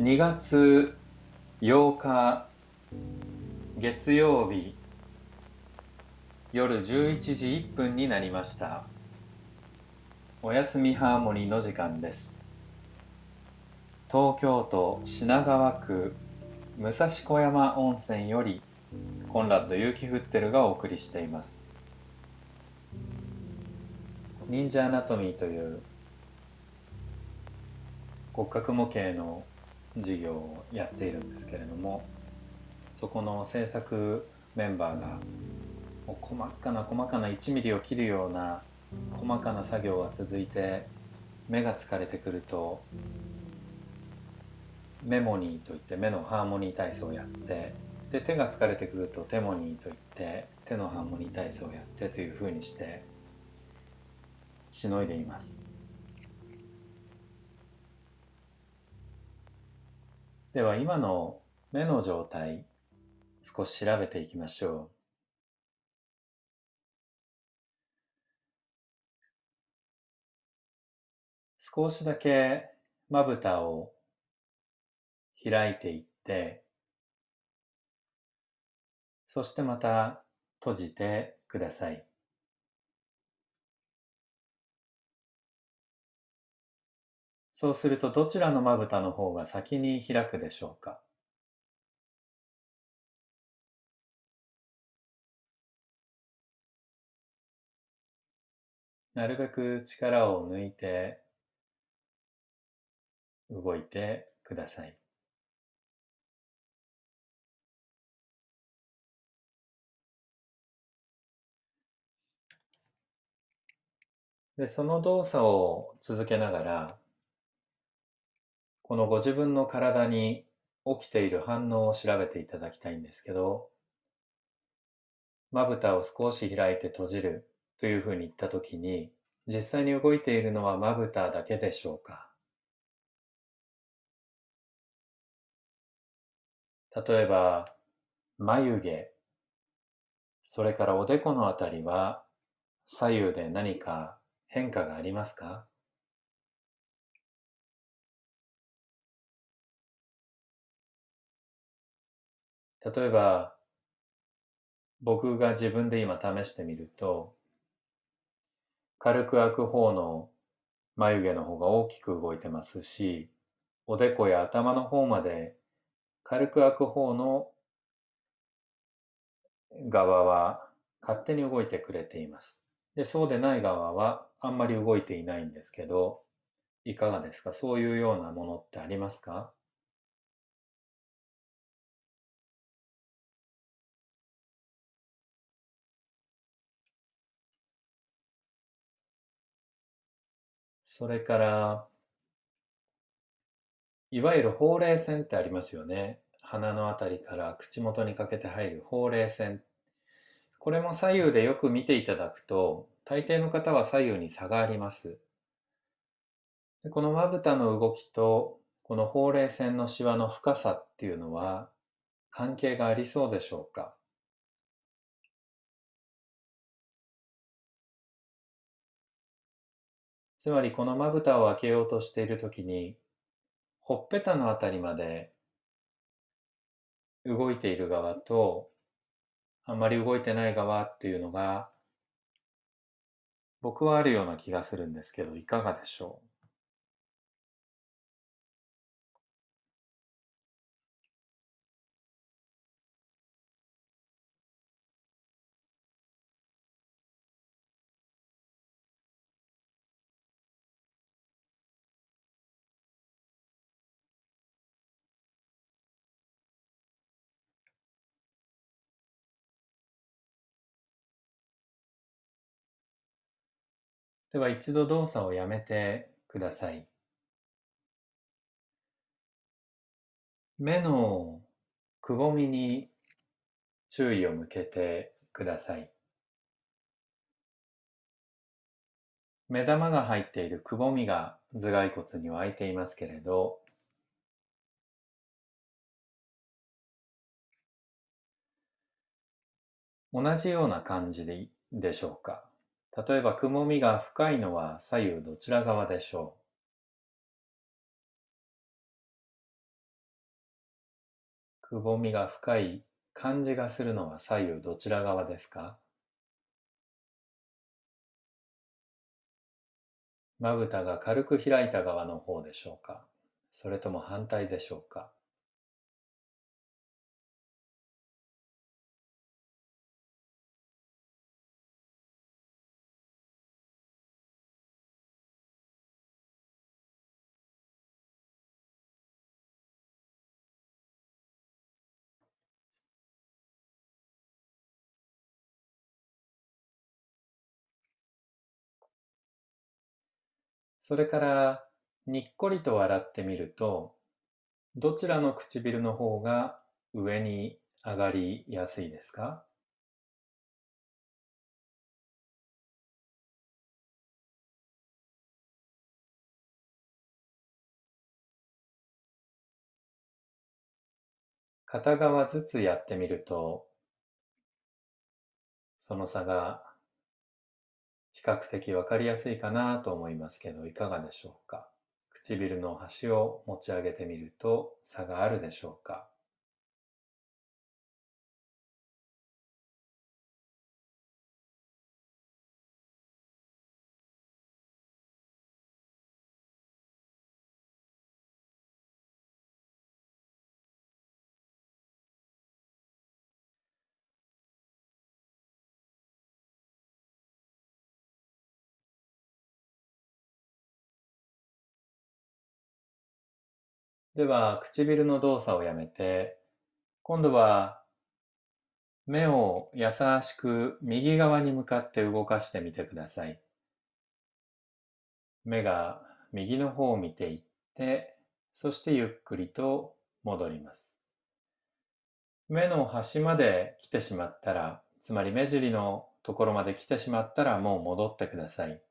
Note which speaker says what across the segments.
Speaker 1: 2月8日月曜日夜11時1分になりました。おやすみハーモニーの時間です。東京都品川区武蔵小山温泉よりコンラッド結城フッテルがお送りしています。忍者アナトミーという骨格模型の授業をやっているんですけれどもそこの制作メンバーがもう細かな細かな1ミリを切るような細かな作業が続いて目が疲れてくるとメモニーといって目のハーモニー体操をやってで手が疲れてくるとテモニーといって手のハーモニー体操をやってというふうにしてしのいでいます。では今の目の状態少し調べていきましょう。少しだけまぶたを開いていってそしてまた閉じてください。そうするとどちらのまぶたの方が先に開くでしょうか？なるべく力を抜いて動いてください。で、その動作を続けながら、このご自分の体に起きている反応を調べていただきたいんですけど、まぶたを少し開いて閉じるというふうに言ったときに、実際に動いているのはまぶただけでしょうか？例えば、眉毛、それからおでこのあたりは左右で何か変化がありますか？例えば、僕が自分で今試してみると、軽く開く方の眉毛の方が大きく動いてますし、おでこや頭の方まで軽く開く方の側は勝手に動いてくれています。で、そうでない側はあんまり動いていないんですけど、いかがですか？そういうようなものってありますか？それから、いわゆるほうれい線ってありますよね。鼻のあたりから口元にかけて入るほうれい線。これも左右でよく見ていただくと、大抵の方は左右に差があります。でこのまぶたの動きと、このほうれい線のシワの深さっていうのは、関係がありそうでしょうか？つまりこのまぶたを開けようとしているときに、ほっぺたのあたりまで動いている側と、あんまり動いてない側っていうのが、僕はあるような気がするんですけど、いかがでしょう？では一度動作をやめてください。目のくぼみに注意を向けてください。目玉が入っているくぼみが頭蓋骨には開いていますけれど、同じような感じででしょうか？例えば、くぼみが深いのは左右どちら側でしょう？くぼみが深い感じがするのは左右どちら側ですか？まぶたが軽く開いた側の方でしょうか？それとも反対でしょうか？それからにっこりと笑ってみるとどちらの唇の方が上に上がりやすいですか？片側ずつやってみるとその差が比較的わかりやすいかなと思いますけどいかがでしょうか？唇の端を持ち上げてみると差があるでしょうか？では、唇の動作をやめて、今度は目を優しく右側に向かって動かしてみてください。目が右の方を見ていって、そしてゆっくりと戻ります。目の端まで来てしまったら、つまり目尻のところまで来てしまったらもう戻ってください。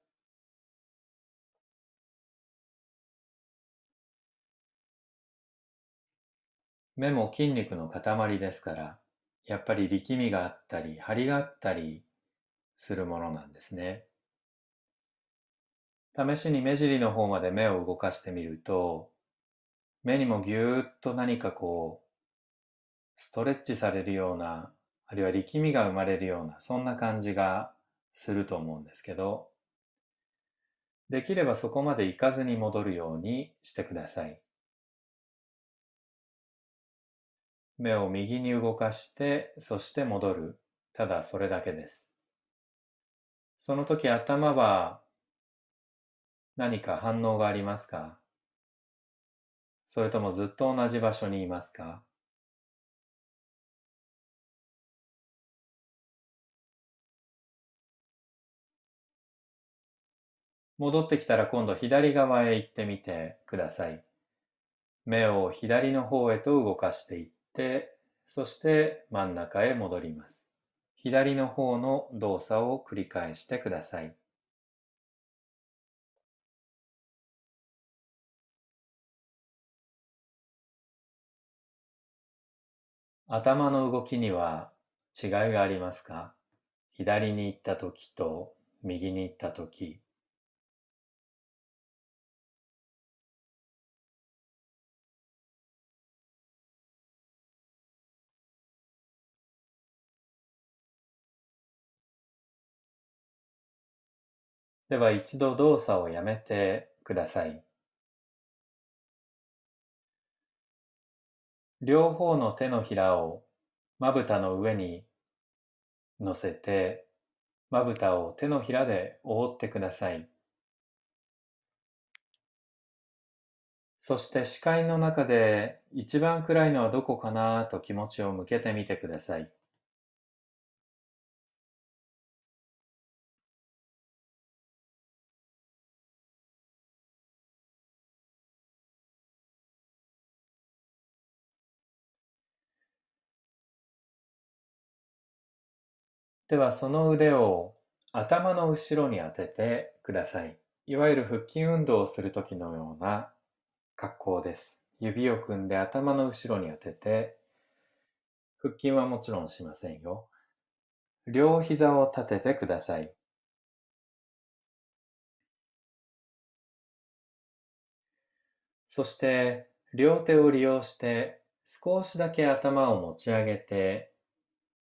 Speaker 1: 目も筋肉の塊ですから、やっぱり力みがあったり、張りがあったりするものなんですね。試しに目尻の方まで目を動かしてみると、目にもぎゅーっと何かこう、ストレッチされるような、あるいは力みが生まれるような、そんな感じがすると思うんですけど、できればそこまで行かずに戻るようにしてください。目を右に動かして、そして戻る。ただそれだけです。その時頭は何か反応がありますか？それともずっと同じ場所にいますか？戻ってきたら今度左側へ行ってみてください。目を左の方へと動かしていって、そして真ん中へ戻ります。左の方の動作を繰り返してください。頭の動きには違いがありますか？左に行った時と右に行った時では一度動作をやめてください。両方の手のひらをまぶたの上に乗せて、まぶたを手のひらで覆ってください。そして視界の中で一番暗いのはどこかなと気持ちを向けてみてください。ではその腕を頭の後ろに当ててください。いわゆる腹筋運動をするときのような格好です。指を組んで頭の後ろに当てて、腹筋はもちろんしませんよ。両膝を立ててください。そして両手を利用して少しだけ頭を持ち上げて、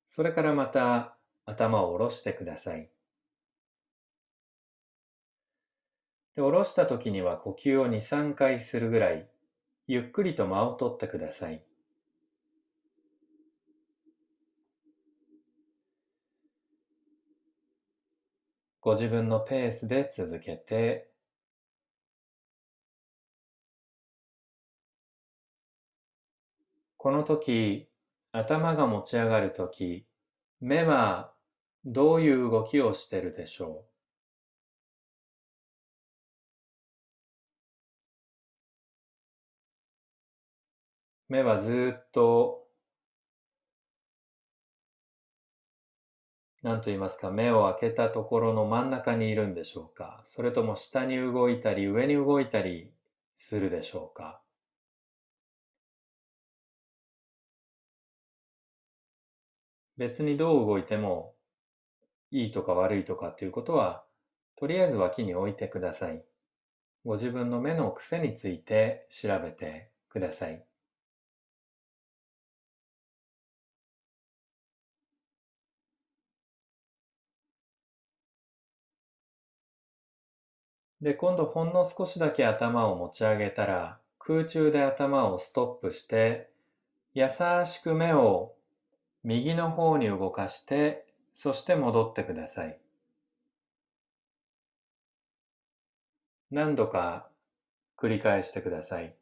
Speaker 1: それからまた頭を下ろしてください。で下ろした時には呼吸を2、3回するぐらい、ゆっくりと間を取ってください。ご自分のペースで続けて、この時、頭が持ち上がる時、目はどういう動きをしてるでしょう？目はずっと、何と言いますか、目を開けたところの真ん中にいるんでしょうか？それとも下に動いたり、上に動いたりするでしょうか？別にどう動いてもいいとか悪いとかっていうことは、とりあえず脇に置いてください。ご自分の目の癖について調べてください。で、今度ほんの少しだけ頭を持ち上げたら、空中で頭をストップして、優しく目を右の方に動かして、そして戻ってください。何度か繰り返してください。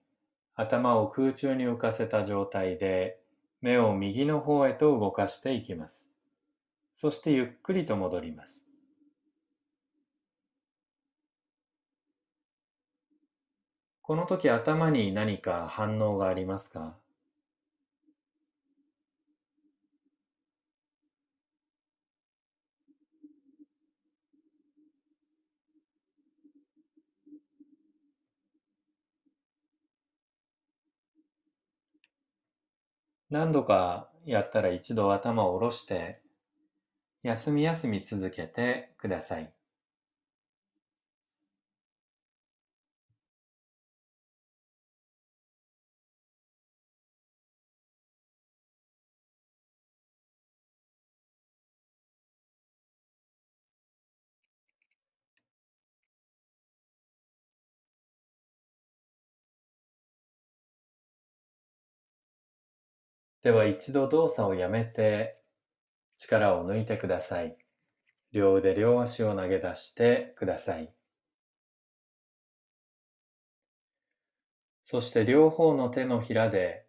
Speaker 1: 頭を空中に浮かせた状態で、目を右の方へと動かしていきます。そしてゆっくりと戻ります。この時頭に何か反応がありますか？何度かやったら一度頭を下ろして休み休み続けてください。では一度動作をやめて力を抜いてください。両腕両足を投げ出してください。そして両方の手のひらで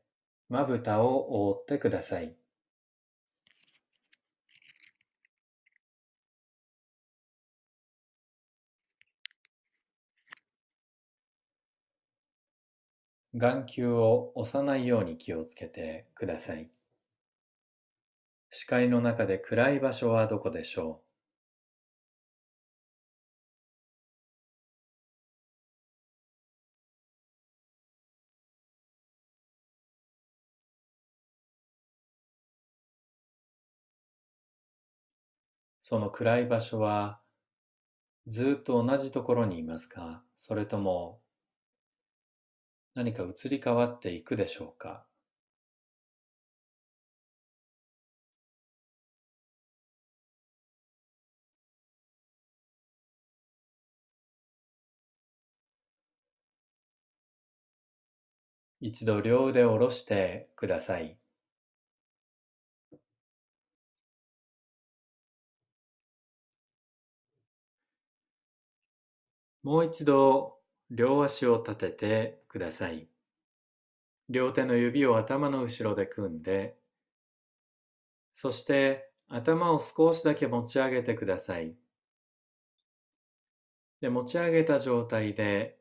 Speaker 1: まぶたを覆ってください。眼球を押さないように気をつけてください。視界の中で暗い場所はどこでしょう？その暗い場所はずっと同じところにいますか？それとも何か移り変わっていくでしょうか？一度両腕を下ろしてください。もう一度両足を立ててください。両手の指を頭の後ろで組んで、そして頭を少しだけ持ち上げてください。で持ち上げた状態で、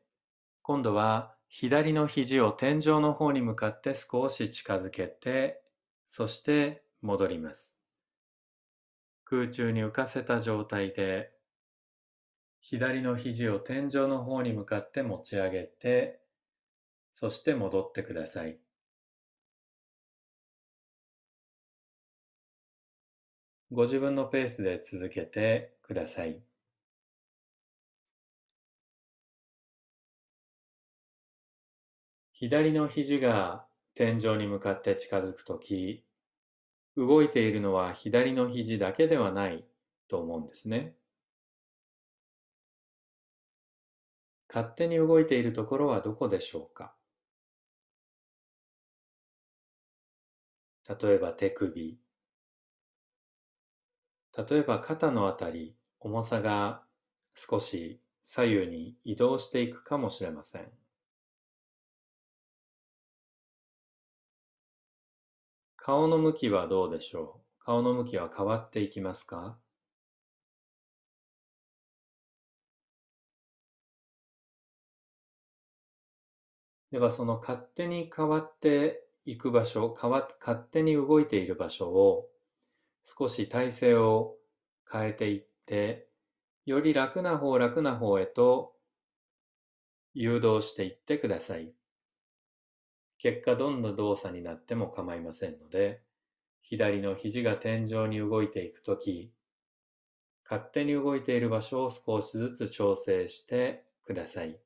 Speaker 1: 今度は左の肘を天井の方に向かって少し近づけて、そして戻ります。空中に浮かせた状態で左の肘を天井の方に向かって持ち上げて、そして戻ってください。ご自分のペースで続けてください。左の肘が天井に向かって近づくとき、動いているのは左の肘だけではないと思うんですね。勝手に動いているところはどこでしょうか？例えば手首、例えば肩のあたり、重さが少し左右に移動していくかもしれません。顔の向きはどうでしょう？顔の向きは変わっていきますか？ではその勝手に変わっていく場所、勝手に動いている場所を少し体勢を変えていって、より楽な方楽な方へと誘導していってください。結果どんな動作になっても構いませんので、左の肘が天井に動いていくとき、勝手に動いている場所を少しずつ調整してください。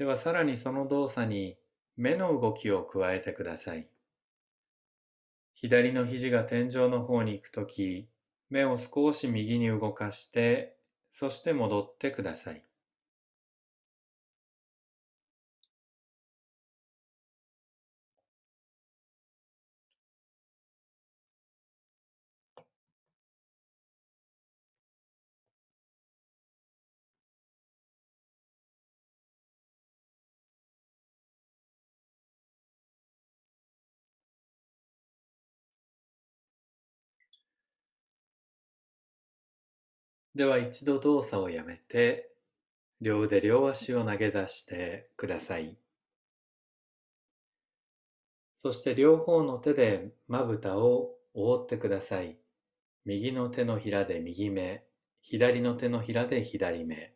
Speaker 1: ではさらにその動作に目の動きを加えてください。左の肘が天井の方に行くとき、目を少し右に動かして、そして戻ってください。では一度動作をやめて、両腕両足を投げ出してください。そして両方の手でまぶたを覆ってください。右の手のひらで右目、左の手のひらで左目。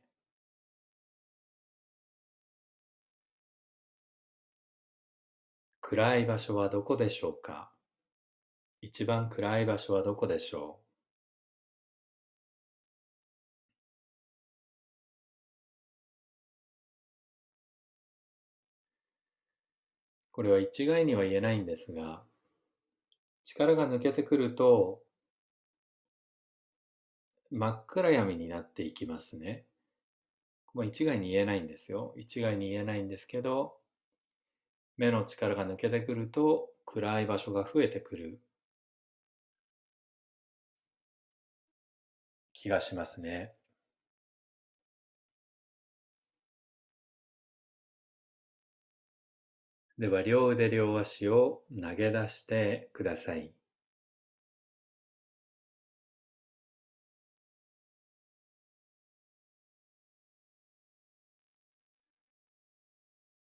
Speaker 1: 暗い場所はどこでしょうか？一番暗い場所はどこでしょう？これは一概には言えないんですが、力が抜けてくると、真っ暗闇になっていきますね。まあ、一概に言えないんですよ。一概に言えないんですけど、目の力が抜けてくると暗い場所が増えてくる気がしますね。では両腕両足を投げ出してください。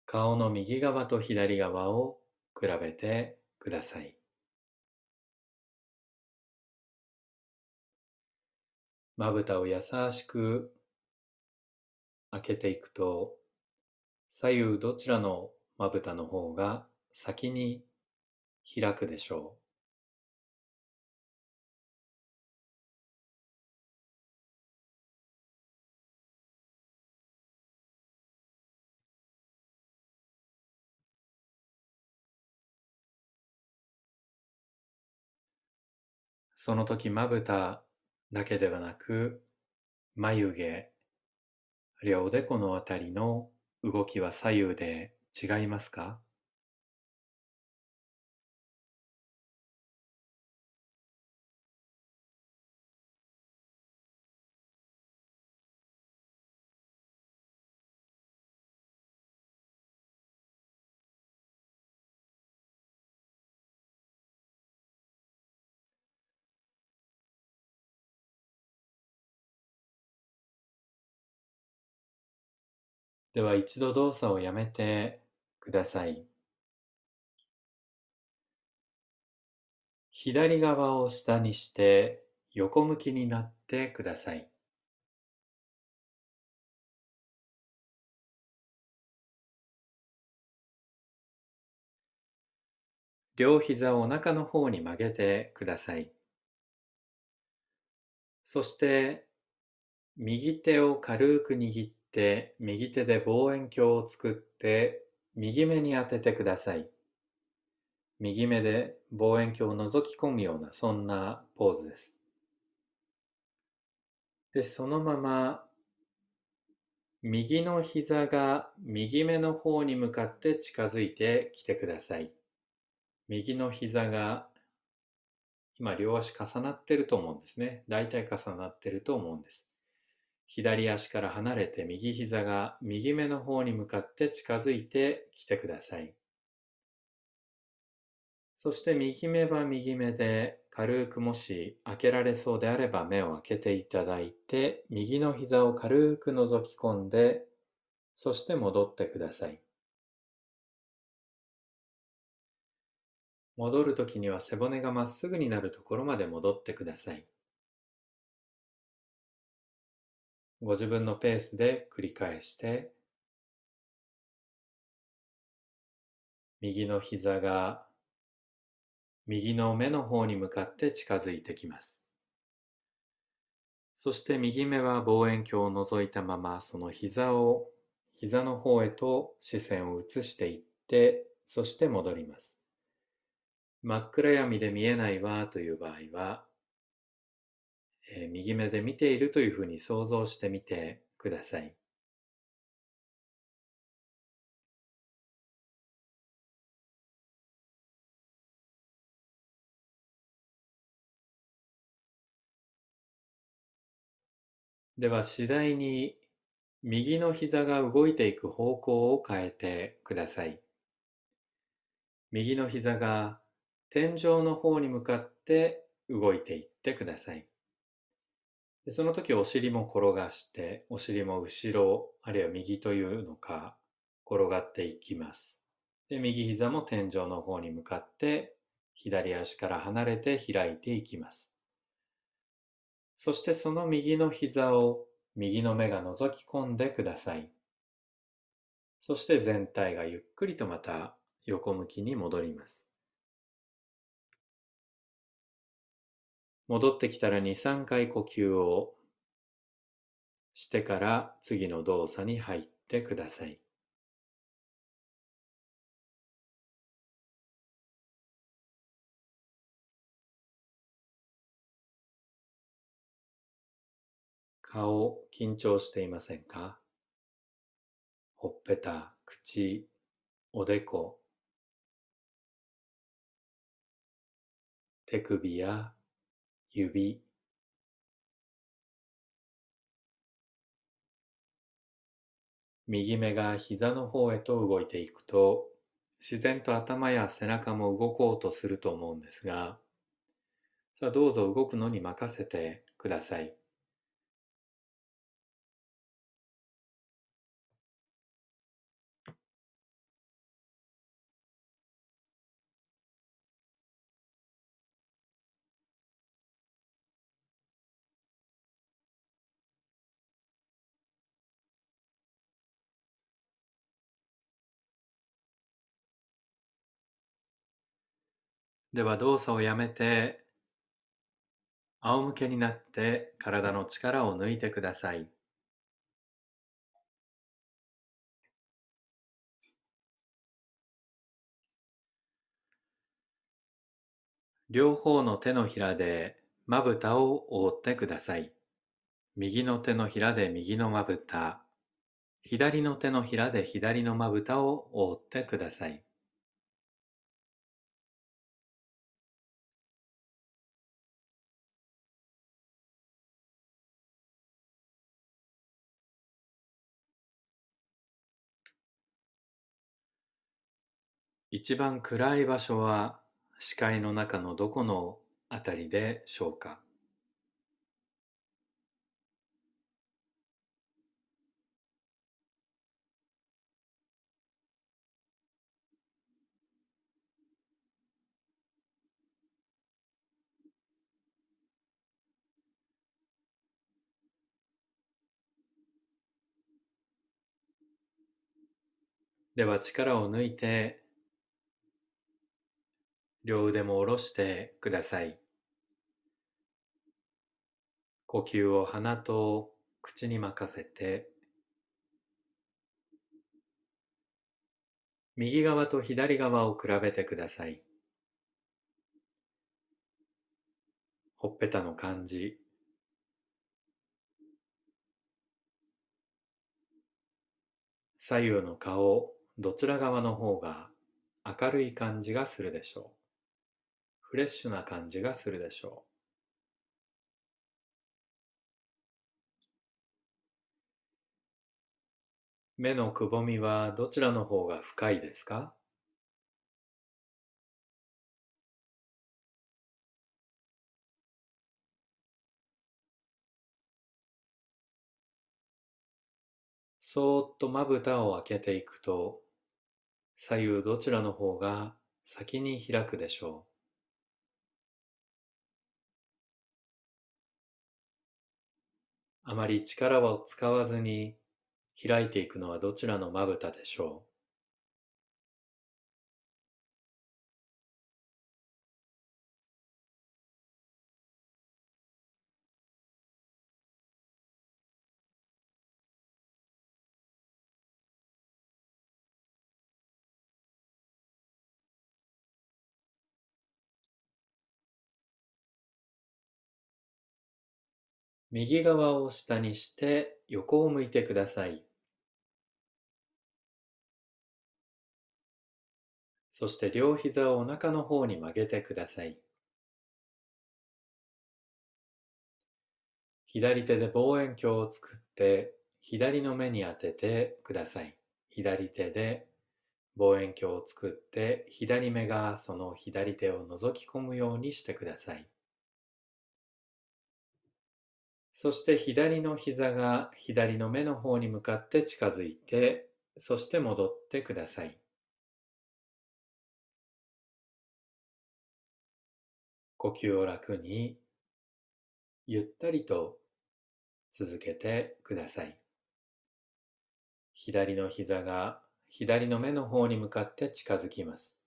Speaker 1: 顔の右側と左側を比べてください。まぶたを優しく開けていくと左右どちらのまぶたの方が先に開くでしょう。その時まぶただけではなく眉毛あるいはおでこのあたりの動きは左右で違いますか？では一度動作をやめてください。左側を下にして横向きになってください。両膝をお腹の方に曲げてください。そして右手を軽く握って右手で望遠鏡を作って右目に当ててください。右目で望遠鏡を覗き込むようなそんなポーズです。で、そのまま右の膝が右目の方に向かって近づいてきてください。右の膝が今両足重なってると思うんですね。大体重なってると思うんです。左足から離れて右膝が右目の方に向かって近づいてきてください。そして右目は右目で軽くもし開けられそうであれば目を開けていただいて右の膝を軽く覗き込んでそして戻ってください。戻るときには背骨がまっすぐになるところまで戻ってください。ご自分のペースで繰り返して、右の膝が右の目の方に向かって近づいてきます。そして右目は望遠鏡を覗いたままその膝を膝の方へと視線を移していってそして戻ります。真っ暗闇で見えないわという場合は、えー、右目で見ているというふうに想像してみてください。では次第に右の膝が動いていく方向を変えてください。右の膝が天井の方に向かって動いていってください。でその時お尻も転がして、お尻も後ろ、あるいは右というのか、転がっていきます。で、右膝も天井の方に向かって、左足から離れて開いていきます。そしてその右の膝を右の目が覗き込んでください。そして全体がゆっくりとまた横向きに戻ります。戻ってきたら2、3回呼吸をしてから次の動作に入ってください。顔、緊張していませんか？ほっぺた、口、おでこ、手首や指？右目が膝の方へと動いていくと自然と頭や背中も動こうとすると思うんですがさあどうぞ動くのに任せてください。では動作をやめて仰向けになって体の力を抜いてください。両方の手のひらでまぶたを覆ってください。右の手のひらで右のまぶた、左の手のひらで左のまぶたを覆ってください。一番暗い場所は視界の中のどこのあたりでしょうか？では力を抜いて両腕も下ろしてください。呼吸を鼻と口に任せて、右側と左側を比べてください。ほっぺたの感じ、左右の顔、どちら側の方が明るい感じがするでしょう。フレッシュな感じがするでしょう。目のくぼみはどちらの方が深いですか？そーっとまぶたを開けていくと、左右どちらの方が先に開くでしょう。あまり力を使わずに開いていくのはどちらのまぶたでしょう？右側を下にして横を向いてください。そして両膝をお腹の方に曲げてください。左手で望遠鏡を作って左の目に当ててください。左手で望遠鏡を作って左目がその左手を覗き込むようにしてください。そして左の膝が左の目の方に向かって近づいて、そして戻ってください。呼吸を楽に、ゆったりと続けてください。左の膝が左の目の方に向かって近づきます。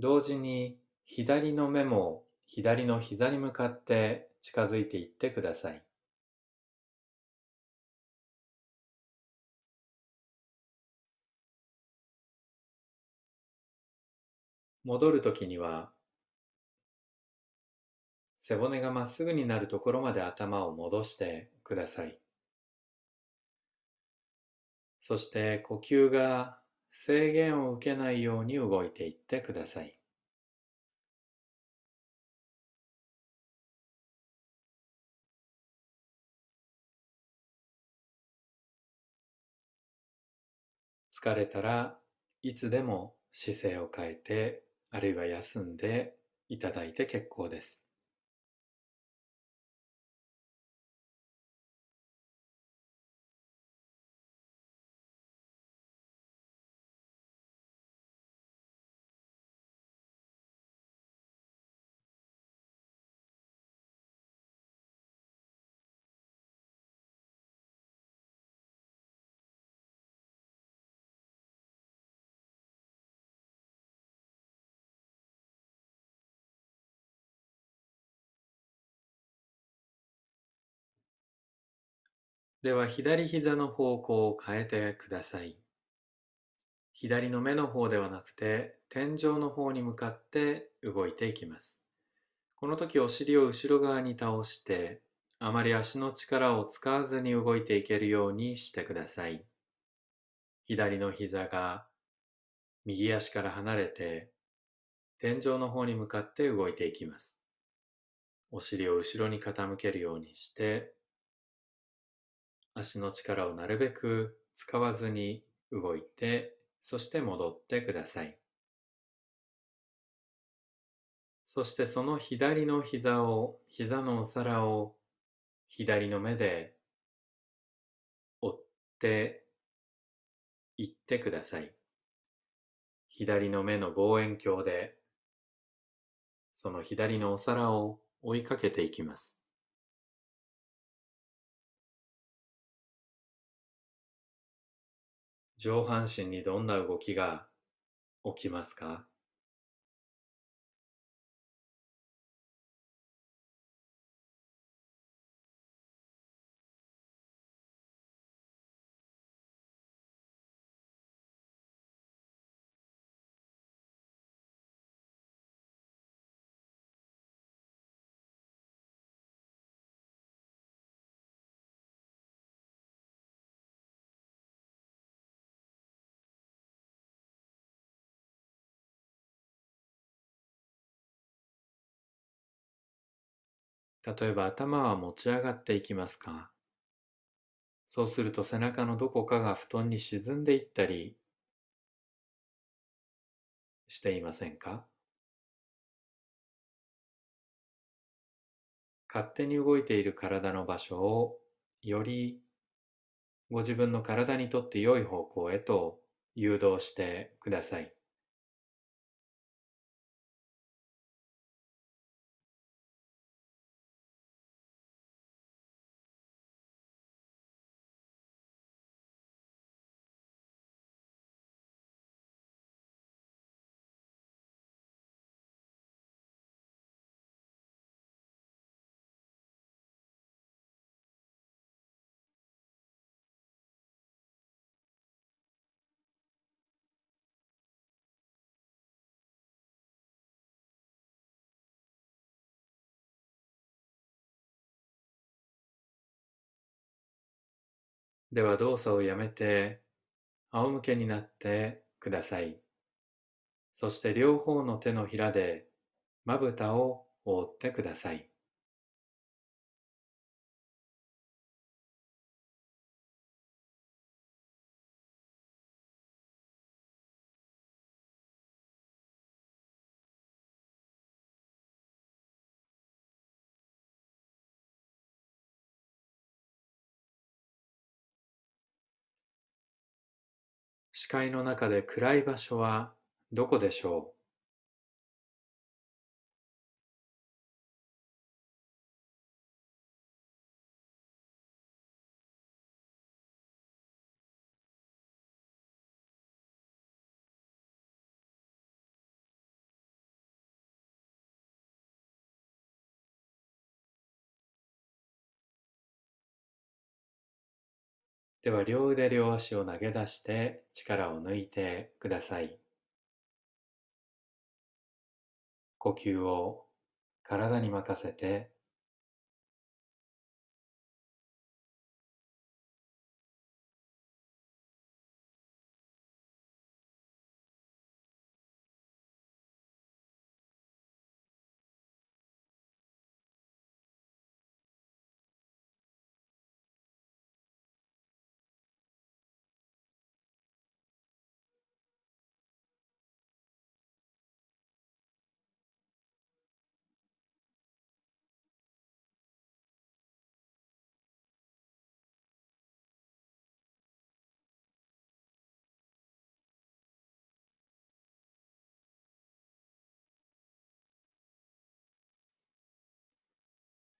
Speaker 1: 同時に左の目も左の膝に向かって近づいていってください。戻るときには背骨がまっすぐになるところまで頭を戻してください。そして呼吸が制限を受けないように動いていってください。疲れたらいつでも姿勢を変えてあるいは休んでいただいて結構です。では左膝の方向を変えてください。左の目の方ではなくて天井の方に向かって動いていきます。この時お尻を後ろ側に倒してあまり足の力を使わずに動いていけるようにしてください。左の膝が右足から離れて天井の方に向かって動いていきます。お尻を後ろに傾けるようにして足の力をなるべく使わずに動いて、そして戻ってください。そしてその左の膝を、膝のお皿を左の目で追っていってください。左の目の望遠鏡でその左のお皿を追いかけていきます。上半身にどんな動きが起きますか？例えば頭は持ち上がっていきますか？そうすると背中のどこかが布団に沈んでいったりしていませんか？勝手に動いている体の場所をよりご自分の体にとって良い方向へと誘導してください。では動作をやめて仰向けになってください。そして両方の手のひらでまぶたを覆ってください。視界の中で暗い場所はどこでしょう？では両腕両足を投げ出して力を抜いてください。呼吸を体に任せて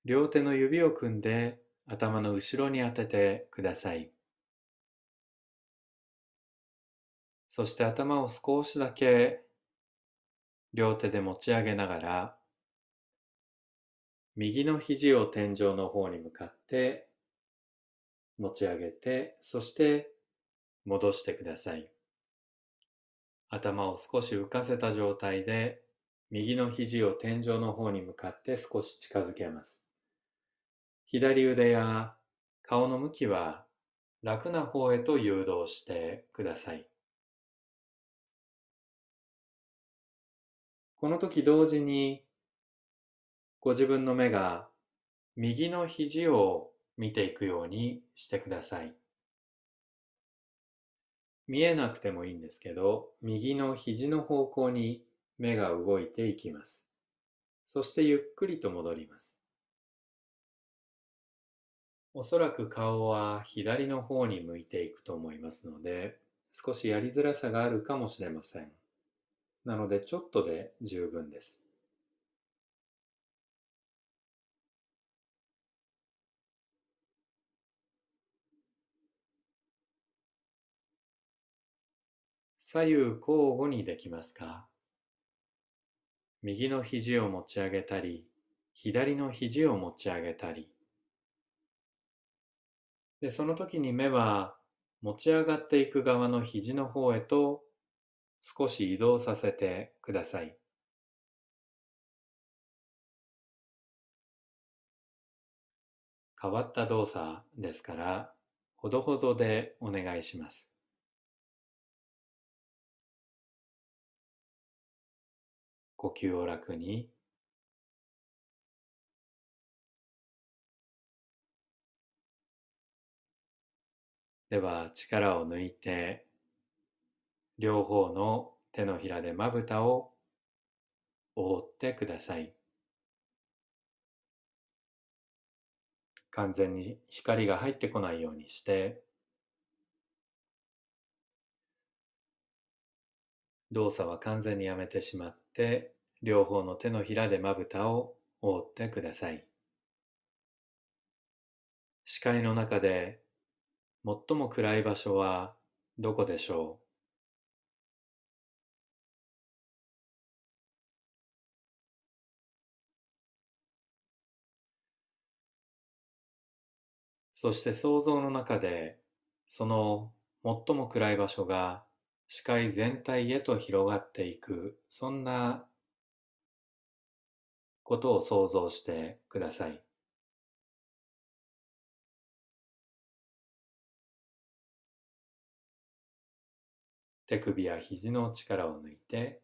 Speaker 1: 両手の指を組んで頭の後ろに当ててください。そして頭を少しだけ両手で持ち上げながら右の肘を天井の方に向かって持ち上げてそして戻してください。頭を少し浮かせた状態で右の肘を天井の方に向かって少し近づけます。左腕や顔の向きは楽な方へと誘導してください。この時同時にご自分の目が右の肘を見ていくようにしてください。見えなくてもいいんですけど、右の肘の方向に目が動いていきます。そしてゆっくりと戻ります。おそらく顔は左の方に向いていくと思いますので、少しやりづらさがあるかもしれません。なのでちょっとで十分です。左右交互にできますか？右の肘を持ち上げたり、左の肘を持ち上げたり。で、その時に目は持ち上がっていく側の肘の方へと少し移動させてください。変わった動作ですから、ほどほどでお願いします。呼吸を楽にでは力を抜いて両方の手のひらでまぶたを覆ってください。完全に光が入ってこないようにして動作は完全にやめてしまって両方の手のひらでまぶたを覆ってください。視界の中で最も暗い場所はどこでしょう？そして想像の中でその最も暗い場所が視界全体へと広がっていくそんなことを想像してください。手首や肘の力を抜いて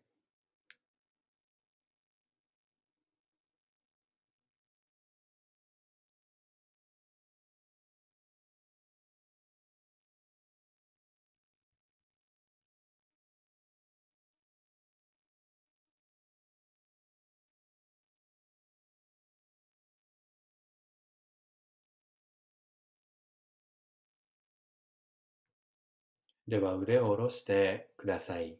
Speaker 1: では腕を下ろしてください。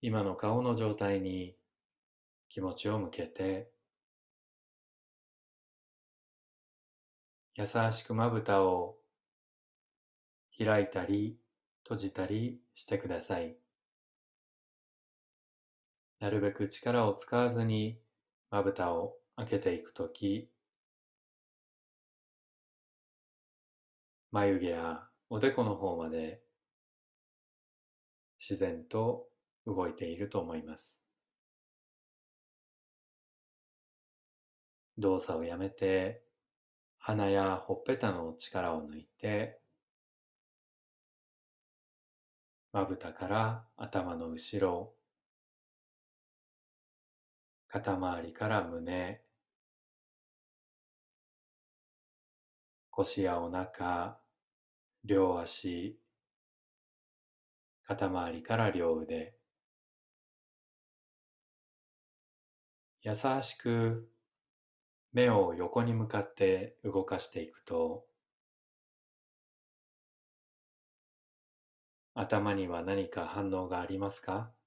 Speaker 1: 今の顔の状態に気持ちを向けて優しくまぶたを開いたり閉じたりしてください。なるべく力を使わずにまぶたを開けていくとき眉毛やおでこの方まで自然と動いていると思います。動作をやめて鼻やほっぺたの力を抜いてまぶたから頭の後ろ肩周りから胸腰やお腹、両足、肩周りから両腕。優しく目を横に向かって動かしていくと頭には何か反応がありますか？